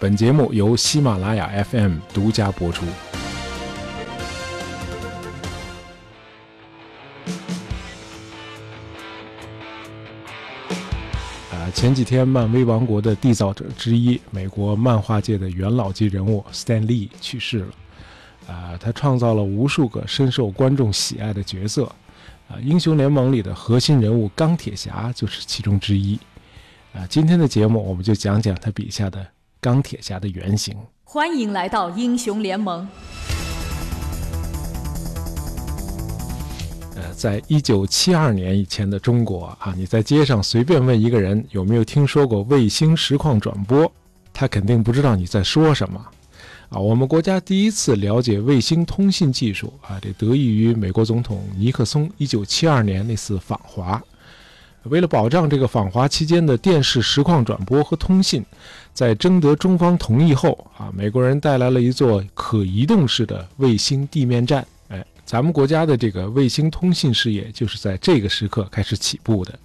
本节目由喜马拉雅 FM 独家播出。啊，前几天漫威王国的缔造者之一，美国漫画界的元老级人物 Stan Lee 去世了。啊，他创造了无数个深受观众喜爱的角色。啊，英雄联盟里的核心人物钢铁侠就是其中之一。啊，今天的节目我们就讲讲他笔下的。钢铁侠的原型。欢迎来到英雄联盟。呃，在一九七二年以前的中国啊，你在街上随便问一个人有没有听说过卫星实况转播，他肯定不知道你在说什么。啊，我们国家第一次了解卫星通信技术啊，这得益于美国总统尼克松一九七二年那次访华。为了保障这个访华期间的电视实况转播和通信，在征得中方同意后啊，美国人带来了一座可移动式的卫星地面站。哎，咱们国家的这个卫星通信事业就是在这个时刻开始起步的。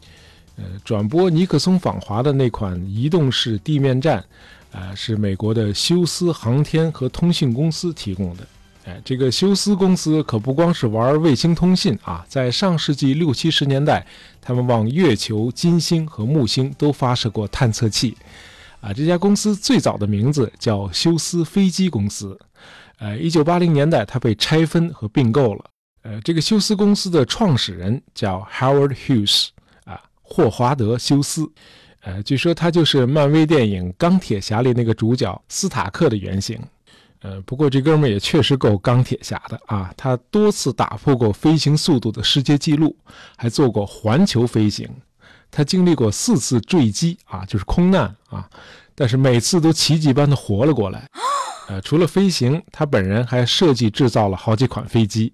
呃，转播尼克松访华的那款移动式地面站，啊，是美国的休斯航天和通信公司提供的。哎，这个休斯公司可不光是玩卫星通信啊，在上世纪六七十年代，他们往月球、金星和木星都发射过探测器。啊，这家公司最早的名字叫休斯飞机公司。呃，一九八零年代，它被拆分和并购了。呃，这个休斯公司的创始人叫 Howard Hughes，啊，霍华德·休斯。呃，据说他就是漫威电影《钢铁侠》里那个主角斯塔克的原型。呃，不过这哥们儿也确实够钢铁侠的啊！他多次打破过飞行速度的世界纪录，还做过环球飞行。他经历过四次坠机啊，就是空难啊，但是每次都奇迹般的活了过来。呃，除了飞行，他本人还设计制造了好几款飞机。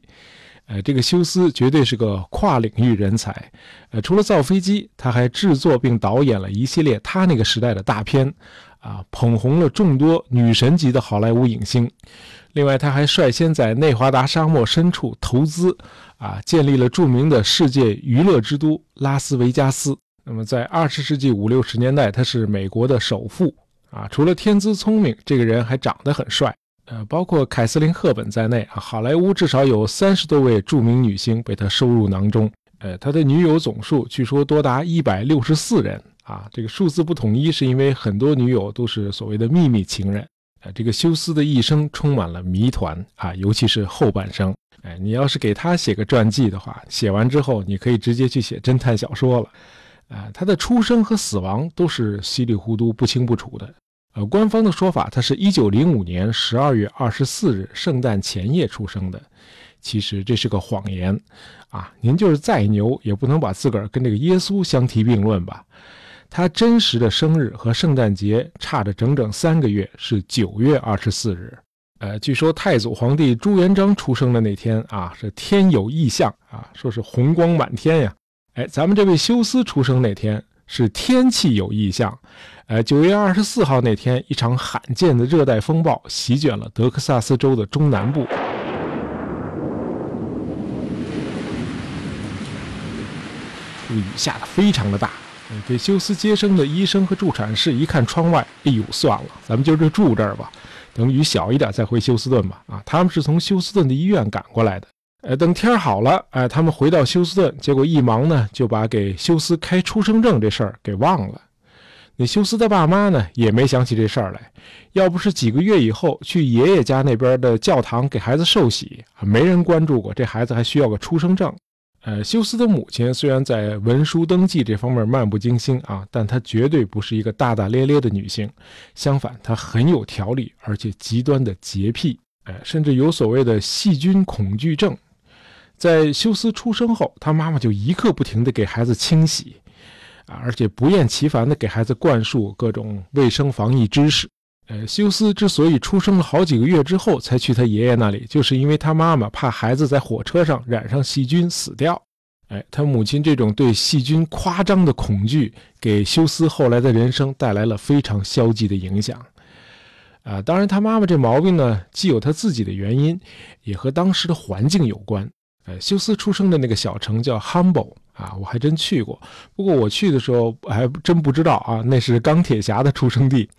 呃，这个休斯绝对是个跨领域人才。呃，除了造飞机，他还制作并导演了一系列他那个时代的大片。啊，捧红了众多女神级的好莱坞影星。另外，他还率先在内华达沙漠深处投资，啊，建立了著名的世界娱乐之都拉斯维加斯。那么，在二十世纪五六十年代，他是美国的首富。啊，除了天资聪明，这个人还长得很帅。呃，包括凯瑟琳·赫本在内，啊，好莱坞至少有三十多位著名女星被他收入囊中。呃，他的女友总数据说多达一百六十四人。啊，这个数字不统一，是因为很多女友都是所谓的秘密情人。啊，这个休斯的一生充满了谜团啊，尤其是后半生。哎，你要是给他写个传记的话，写完之后你可以直接去写侦探小说了。啊，他的出生和死亡都是稀里糊涂、不清不楚的。呃，官方的说法，他是一九零五年十二月二十四日圣诞前夜出生的。其实这是个谎言。啊，您就是再牛，也不能把自个儿跟这个耶稣相提并论吧？他真实的生日和圣诞节差着整整三个月，是九月二十四日。呃，据说太祖皇帝朱元璋出生的那天啊，是天有异象啊，说是红光满天呀。哎，咱们这位休斯出生那天是天气有异象。呃，九月二十四号那天，一场罕见的热带风暴席卷了德克萨斯州的中南部，雨下的非常的大。给休斯接生的医生和助产士一看窗外，哎呦，算了，咱们今儿就住这儿吧，等雨小一点再回休斯顿吧。啊，他们是从休斯顿的医院赶过来的。呃，等天好了，哎，他们回到休斯顿，结果一忙呢，就把给休斯开出生证这事儿给忘了。那休斯的爸妈呢，也没想起这事儿来。要不是几个月以后去爷爷家那边的教堂给孩子受洗，没人关注过这孩子还需要个出生证。呃，休斯的母亲虽然在文书登记这方面漫不经心啊，但她绝对不是一个大大咧咧的女性。相反，她很有条理，而且极端的洁癖，哎，甚至有所谓的细菌恐惧症。在休斯出生后，他妈妈就一刻不停地给孩子清洗，啊，而且不厌其烦地给孩子灌输各种卫生防疫知识。呃，休斯之所以出生了好几个月之后才去他爷爷那里，就是因为他妈妈怕孩子在火车上染上细菌死掉。哎，他母亲这种对细菌夸张的恐惧，给休斯后来的人生带来了非常消极的影响。啊，当然，他妈妈这毛病呢，既有他自己的原因，也和当时的环境有关。呃，休斯出生的那个小城叫 Humble 啊，我还真去过。不过我去的时候还真不知道啊，那是钢铁侠的出生地。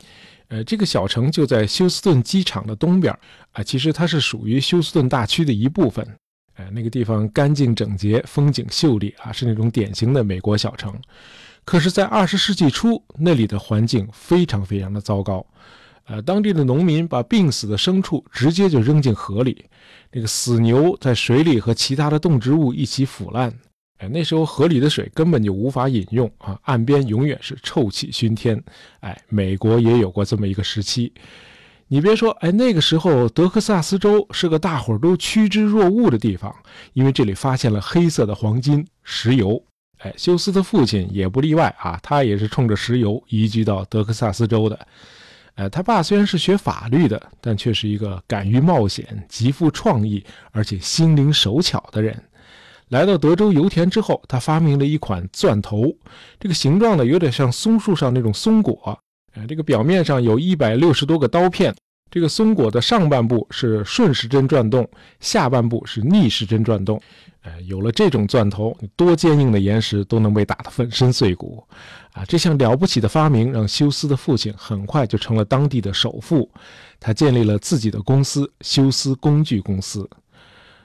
呃，这个小城就在休斯顿机场的东边啊，其实它是属于休斯顿大区的一部分。哎，那个地方干净整洁，风景秀丽啊，是那种典型的美国小城。可是，在二十世纪初，那里的环境非常非常的糟糕。呃，当地的农民把病死的牲畜直接就扔进河里，那个死牛在水里和其他的动植物一起腐烂。哎，那时候河里的水根本就无法饮用啊，岸边永远是臭气熏天。哎，美国也有过这么一个时期。你别说，哎，那个时候德克萨斯州是个大伙儿都趋之若鹜的地方，因为这里发现了黑色的黄金——石油。哎，休斯的父亲也不例外啊，他也是冲着石油移居到德克萨斯州的。呃，他爸虽然是学法律的，但却是一个敢于冒险、极富创意，而且心灵手巧的人。来到德州油田之后，他发明了一款钻头，这个形状呢有点像松树上那种松果，呃，这个表面上有一百六十多个刀片，这个松果的上半部是顺时针转动，下半部是逆时针转动。呃，有了这种钻头，多坚硬的岩石都能被打得粉身碎骨，啊，这项了不起的发明让休斯的父亲很快就成了当地的首富，他建立了自己的公司——休斯工具公司。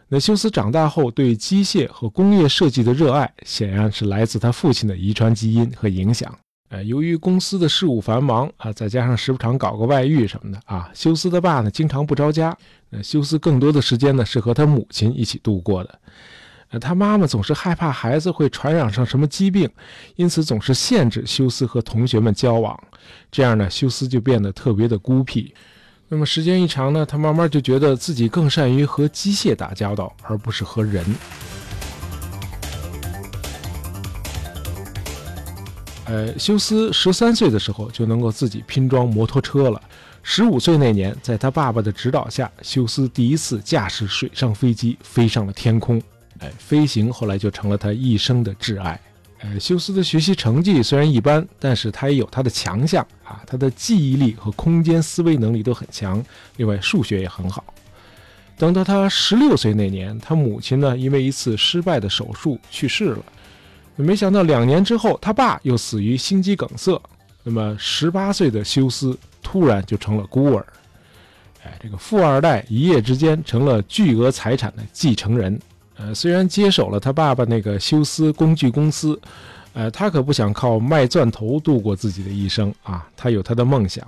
那休斯长大后对机械和工业设计的热爱，显然是来自他父亲的遗传基因和影响。呃，由于公司的事务繁忙啊，再加上时不常搞个外遇什么的啊，休斯的爸呢经常不着家。那休斯更多的时间呢是和他母亲一起度过的。呃，他妈妈总是害怕孩子会传染上什么疾病，因此总是限制休斯和同学们交往。这样呢，休斯就变得特别的孤僻。那么时间一长呢，他慢慢就觉得自己更善于和机械打交道，而不是和人。呃，休斯十三岁的时候就能够自己拼装摩托车了。十五岁那年，在他爸爸的指导下，休斯第一次驾驶水上飞机飞上了天空。哎，飞行后来就成了他一生的挚爱。呃，休斯的学习成绩虽然一般，但是他也有他的强项啊，他的记忆力和空间思维能力都很强，另外数学也很好。等到他十六岁那年，他母亲呢因为一次失败的手术去世了，没想到两年之后，他爸又死于心肌梗塞。那么十八岁的休斯突然就成了孤儿，哎，这个富二代一夜之间成了巨额财产的继承人。呃，虽然接手了他爸爸那个休斯工具公司，呃，他可不想靠卖钻头度过自己的一生啊。他有他的梦想，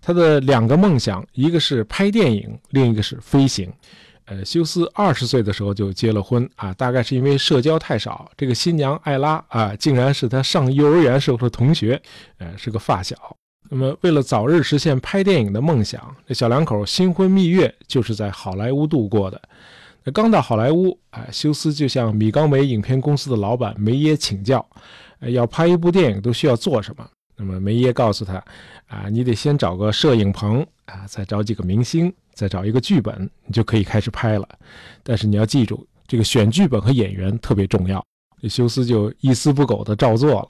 他的两个梦想，一个是拍电影，另一个是飞行。呃，休斯二十岁的时候就结了婚啊，大概是因为社交太少。这个新娘艾拉啊，竟然是他上幼儿园时候的同学，呃，是个发小。那么，为了早日实现拍电影的梦想，这小两口新婚蜜月就是在好莱坞度过的。刚到好莱坞，哎，休斯就向米高梅影片公司的老板梅耶请教，要拍一部电影都需要做什么。那么梅耶告诉他，啊，你得先找个摄影棚，啊，再找几个明星，再找一个剧本，你就可以开始拍了。但是你要记住，这个选剧本和演员特别重要。休斯就一丝不苟地照做了。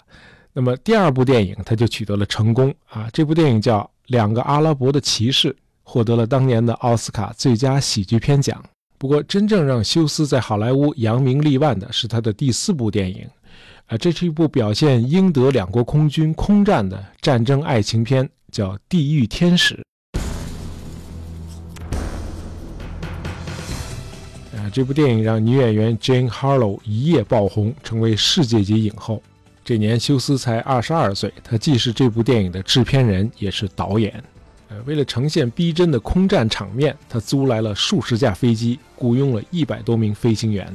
那么第二部电影他就取得了成功，啊，这部电影叫《两个阿拉伯的骑士》，获得了当年的奥斯卡最佳喜剧片奖。不过，真正让休斯在好莱坞扬名立万的是他的第四部电影，啊，这是一部表现英德两国空军空战的战争爱情片，叫《地狱天使》。啊，这部电影让女演员 Jane Harlow 一夜爆红，成为世界级影后。这年休斯才二十二岁，他既是这部电影的制片人，也是导演。呃，为了呈现逼真的空战场面，他租来了数十架飞机，雇佣了一百多名飞行员。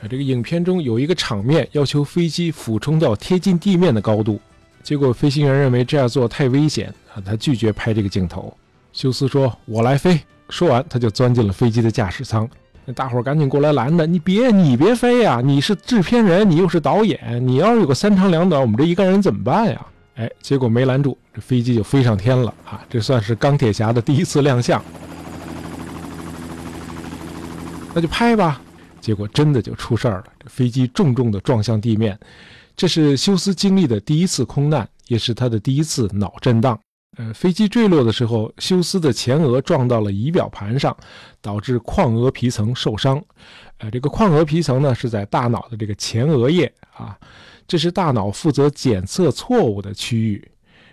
啊，这个影片中有一个场面要求飞机俯冲到贴近地面的高度，结果飞行员认为这样做太危险啊，他拒绝拍这个镜头。休斯说：“我来飞。”说完，他就钻进了飞机的驾驶舱。那大伙赶紧过来拦着：“你别，你别飞呀！你是制片人，你又是导演，你要是有个三长两短，我们这一个人怎么办呀？”哎，结果没拦住，这飞机就飞上天了啊！这算是钢铁侠的第一次亮相。那就拍吧，结果真的就出事儿了，这飞机重重的撞向地面。这是休斯经历的第一次空难，也是他的第一次脑震荡。呃，飞机坠落的时候，休斯的前额撞到了仪表盘上，导致眶额皮层受伤。呃，这个眶额皮层呢，是在大脑的这个前额叶啊。这是大脑负责检测错误的区域，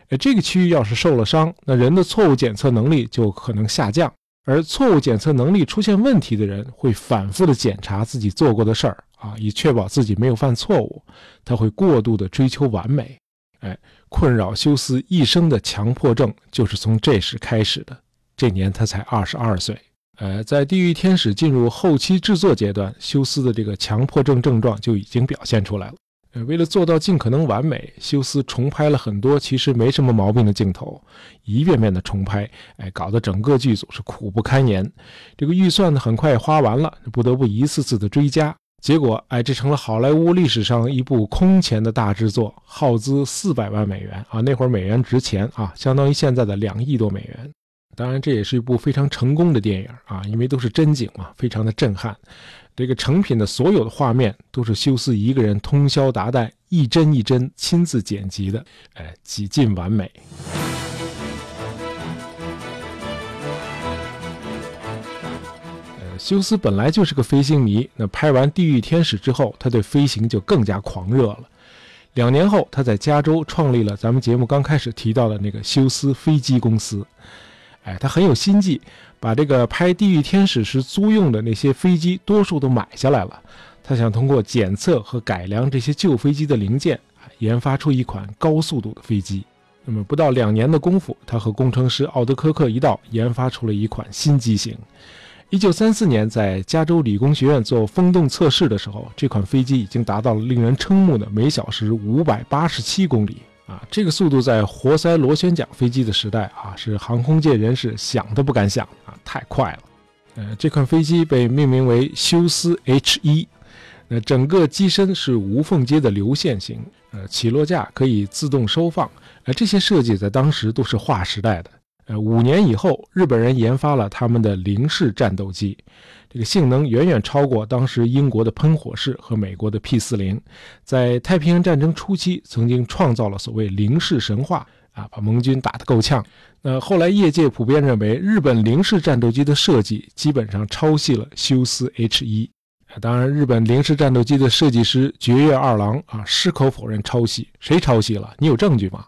哎，这个区域要是受了伤，那人的错误检测能力就可能下降。而错误检测能力出现问题的人，会反复的检查自己做过的事儿啊，以确保自己没有犯错误。他会过度的追求完美，哎，困扰休斯一生的强迫症就是从这时开始的。这年他才二十二岁，呃，在《地狱天使》进入后期制作阶段，休斯的这个强迫症症状就已经表现出来了。为了做到尽可能完美，休斯重拍了很多其实没什么毛病的镜头，一遍遍的重拍，哎，搞得整个剧组是苦不堪言。这个预算呢，很快也花完了，不得不一次次的追加。结果，哎，这成了好莱坞历史上一部空前的大制作，耗资四百万美元啊！那会儿美元值钱啊，相当于现在的两亿多美元。当然，这也是一部非常成功的电影啊，因为都是真景嘛，非常的震撼。这个成品的所有的画面都是休斯一个人通宵达旦，一帧一帧亲自剪辑的，哎，几近完美。休斯本来就是个飞行迷，那拍完《地狱天使》之后，他对飞行就更加狂热了。两年后，他在加州创立了咱们节目刚开始提到的那个休斯飞机公司。哎，他很有心计，把这个拍《地狱天使》时租用的那些飞机，多数都买下来了。他想通过检测和改良这些旧飞机的零件，研发出一款高速度的飞机。那么不到两年的功夫，他和工程师奥德科克一道研发出了一款新机型。一九三四年，在加州理工学院做风洞测试的时候，这款飞机已经达到了令人瞠目的每小时五百八十七公里。啊，这个速度在活塞螺旋桨飞机的时代啊，是航空界人士想都不敢想啊，太快了。呃，这款飞机被命名为休斯 H 一，那整个机身是无缝接的流线型，呃，起落架可以自动收放，呃，这些设计在当时都是划时代的。呃，五年以后，日本人研发了他们的零式战斗机。这个性能远远超过当时英国的喷火式和美国的 P 四零，在太平洋战争初期曾经创造了所谓零式神话啊，把盟军打得够呛。那后来业界普遍认为，日本零式战斗机的设计基本上抄袭了休斯 H 一。当然，日本零式战斗机的设计师绝月二郎啊，矢口否认抄袭。谁抄袭了？你有证据吗？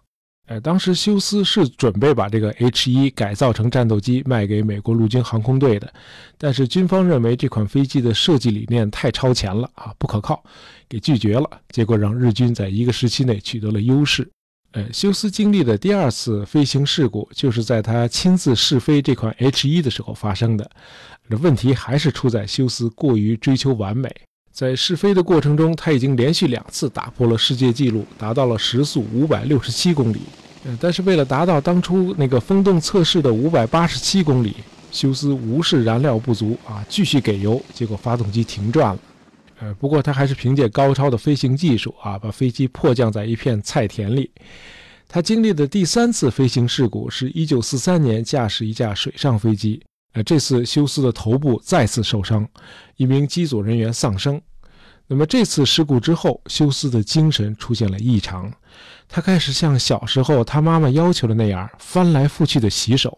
呃，当时休斯是准备把这个 H 一改造成战斗机卖给美国陆军航空队的，但是军方认为这款飞机的设计理念太超前了啊，不可靠，给拒绝了。结果让日军在一个时期内取得了优势。呃，休斯经历的第二次飞行事故就是在他亲自试飞这款 H 一的时候发生的。这问题还是出在休斯过于追求完美，在试飞的过程中，他已经连续两次打破了世界纪录，达到了时速五百六十七公里。但是为了达到当初那个风洞测试的五百八十七公里，休斯无视燃料不足啊，继续给油，结果发动机停转了。呃，不过他还是凭借高超的飞行技术啊，把飞机迫降在一片菜田里。他经历的第三次飞行事故是一九四三年驾驶一架水上飞机，呃，这次休斯的头部再次受伤，一名机组人员丧生。那么这次事故之后，休斯的精神出现了异常。他开始像小时候他妈妈要求的那样翻来覆去的洗手，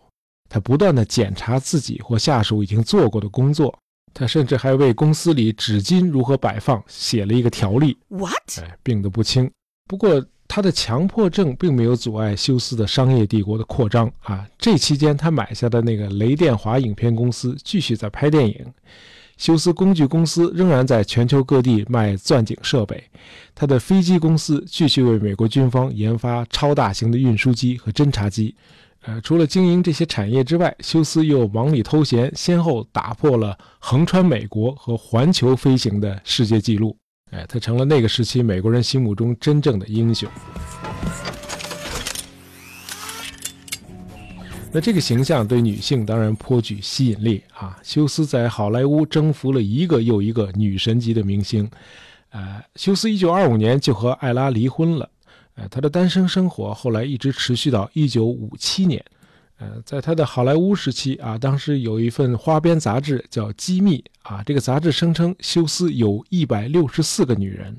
他不断的检查自己或下属已经做过的工作，他甚至还为公司里纸巾如何摆放写了一个条例。What？哎，病得不轻。不过他的强迫症并没有阻碍休斯的商业帝国的扩张啊。这期间他买下的那个雷电华影片公司继续在拍电影。休斯工具公司仍然在全球各地卖钻井设备，他的飞机公司继续为美国军方研发超大型的运输机和侦察机。呃，除了经营这些产业之外，休斯又忙里偷闲，先后打破了横穿美国和环球飞行的世界纪录。哎，他成了那个时期美国人心目中真正的英雄。那这个形象对女性当然颇具吸引力啊！休斯在好莱坞征服了一个又一个女神级的明星。呃，休斯1925年就和艾拉离婚了。呃，他的单身生活后来一直持续到1957年。呃，在他的好莱坞时期啊，当时有一份花边杂志叫《机密》啊，这个杂志声称休斯有一百六十四个女人，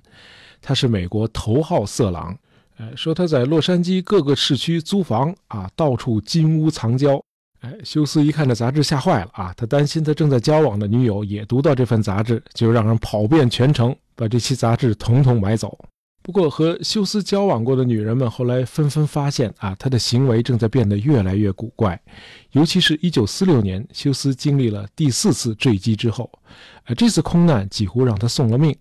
他是美国头号色狼。呃，说他在洛杉矶各个市区租房啊，到处金屋藏娇。哎，休斯一看这杂志吓坏了啊，他担心他正在交往的女友也读到这份杂志，就让人跑遍全城把这期杂志统统买走。不过，和休斯交往过的女人们后来纷纷发现，啊，他的行为正在变得越来越古怪。尤其是一九四六年，休斯经历了第四次坠机之后，呃，这次空难几乎让他送了命。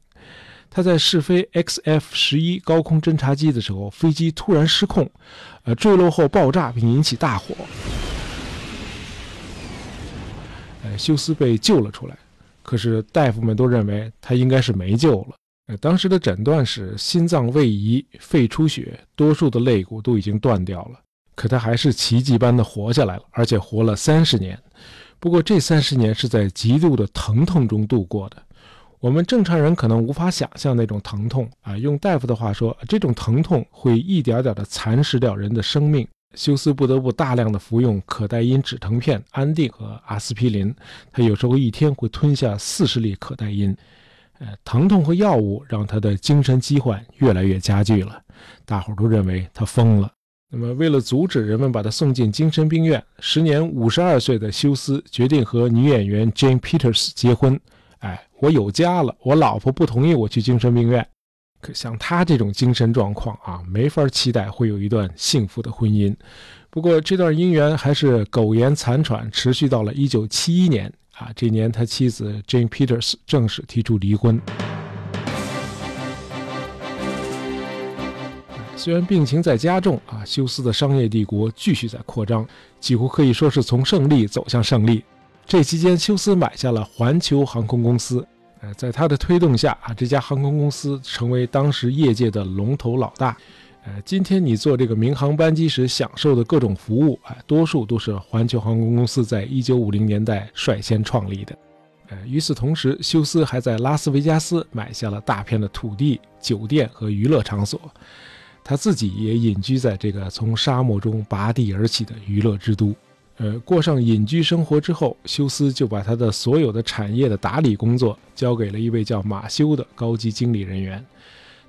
他在试飞 XF 十一高空侦察机的时候，飞机突然失控，呃，坠落后爆炸并引起大火。呃，休斯被救了出来，可是大夫们都认为他应该是没救了。当时的诊断是心脏位移、肺出血，多数的肋骨都已经断掉了。可他还是奇迹般的活下来了，而且活了三十年。不过这三十年是在极度的疼痛中度过的。我们正常人可能无法想象那种疼痛啊。用大夫的话说，这种疼痛会一点点的蚕食掉人的生命。休斯不得不大量的服用可待因止疼片、安定和阿司匹林。他有时候一天会吞下四十粒可待因。呃，疼痛和药物让他的精神疾患越来越加剧了，大伙都认为他疯了。那么，为了阻止人们把他送进精神病院，时年五十二岁的休斯决定和女演员 Jane Peters 结婚。哎，我有家了，我老婆不同意我去精神病院。可像他这种精神状况啊，没法期待会有一段幸福的婚姻。不过，这段姻缘还是苟延残喘，持续到了一九七一年。啊，这年他妻子 Jane Peters 正式提出离婚。虽然病情在加重，啊，休斯的商业帝国继续在扩张，几乎可以说是从胜利走向胜利。这期间，休斯买下了环球航空公司。呃，在他的推动下，啊，这家航空公司成为当时业界的龙头老大。呃，今天你坐这个民航班机时享受的各种服务，啊，多数都是环球航空公司在一九五零年代率先创立的。呃，与此同时，休斯还在拉斯维加斯买下了大片的土地、酒店和娱乐场所，他自己也隐居在这个从沙漠中拔地而起的娱乐之都。呃，过上隐居生活之后，休斯就把他的所有的产业的打理工作交给了一位叫马修的高级经理人员。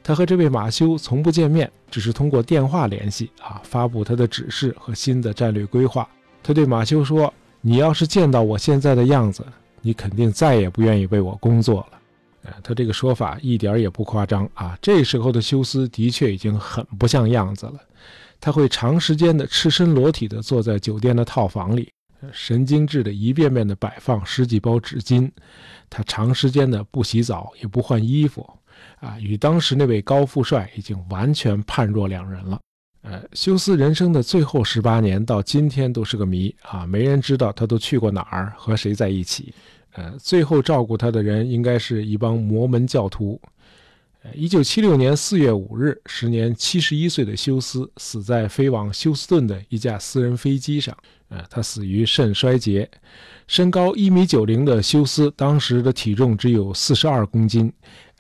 他和这位马修从不见面，只是通过电话联系啊，发布他的指示和新的战略规划。他对马修说：“你要是见到我现在的样子，你肯定再也不愿意为我工作了。”呃，他这个说法一点也不夸张啊。这时候的休斯的确已经很不像样子了。他会长时间的赤身裸体的坐在酒店的套房里，神经质的一遍遍的摆放十几包纸巾。他长时间的不洗澡也不换衣服。啊，与当时那位高富帅已经完全判若两人了。呃，休斯人生的最后十八年到今天都是个谜啊，没人知道他都去过哪儿，和谁在一起。呃，最后照顾他的人应该是一帮摩门教徒。呃，一九七六年四月五日，时年七十一岁的休斯死在飞往休斯顿的一架私人飞机上。呃，他死于肾衰竭。身高一米九零的休斯当时的体重只有四十二公斤。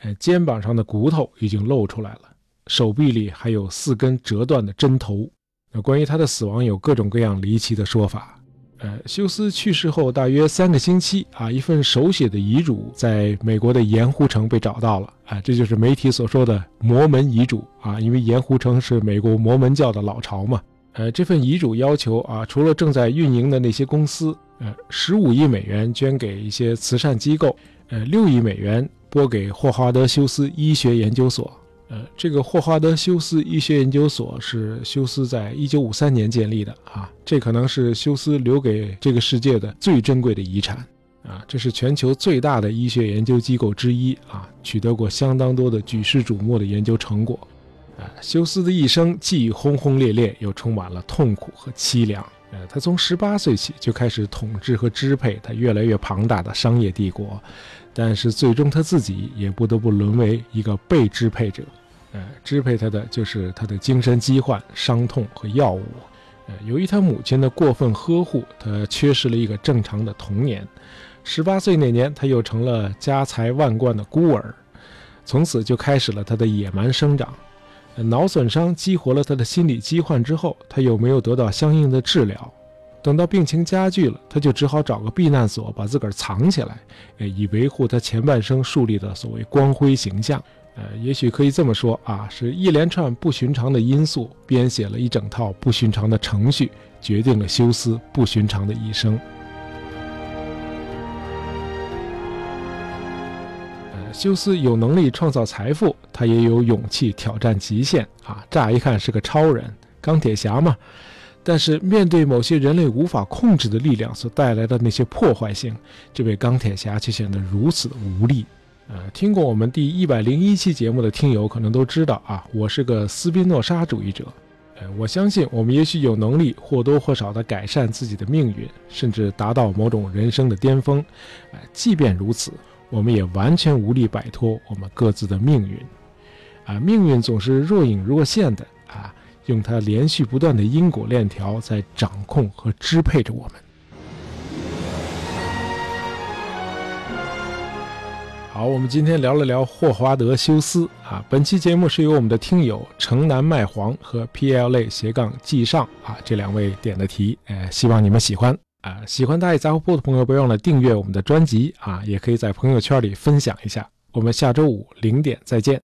呃，肩膀上的骨头已经露出来了，手臂里还有四根折断的针头。那关于他的死亡，有各种各样离奇的说法。呃，休斯去世后大约三个星期啊，一份手写的遗嘱在美国的盐湖城被找到了。啊，这就是媒体所说的摩门遗嘱啊，因为盐湖城是美国摩门教的老巢嘛。呃，这份遗嘱要求啊，除了正在运营的那些公司，呃，十五亿美元捐给一些慈善机构，呃，六亿美元。拨给霍华德休斯医学研究所。呃，这个霍华德休斯医学研究所是休斯在一九五三年建立的啊，这可能是休斯留给这个世界的最珍贵的遗产啊。这是全球最大的医学研究机构之一啊，取得过相当多的举世瞩目的研究成果。啊，休斯的一生既轰轰烈烈，又充满了痛苦和凄凉。呃，他从十八岁起就开始统治和支配他越来越庞大的商业帝国。但是最终他自己也不得不沦为一个被支配者，呃，支配他的就是他的精神疾患、伤痛和药物。呃，由于他母亲的过分呵护，他缺失了一个正常的童年。十八岁那年，他又成了家财万贯的孤儿，从此就开始了他的野蛮生长。脑损伤激活了他的心理疾患之后，他又没有得到相应的治疗。等到病情加剧了，他就只好找个避难所把自个儿藏起来，呃，以维护他前半生树立的所谓光辉形象。呃，也许可以这么说啊，是一连串不寻常的因素编写了一整套不寻常的程序，决定了休斯不寻常的一生。休斯有能力创造财富，他也有勇气挑战极限啊！乍一看是个超人，钢铁侠嘛。但是面对某些人类无法控制的力量所带来的那些破坏性，这位钢铁侠却显得如此无力。呃，听过我们第一百零一期节目的听友可能都知道啊，我是个斯宾诺莎主义者。呃，我相信我们也许有能力或多或少地改善自己的命运，甚至达到某种人生的巅峰。呃，即便如此，我们也完全无力摆脱我们各自的命运。啊，命运总是若隐若现的啊。用它连续不断的因果链条在掌控和支配着我们。好，我们今天聊了聊霍华德·休斯啊。本期节目是由我们的听友城南麦黄和 PLA 斜杠记上啊这两位点的题，哎，希望你们喜欢啊。喜欢大爷杂货铺的朋友，别忘了订阅我们的专辑啊，也可以在朋友圈里分享一下。我们下周五零点再见。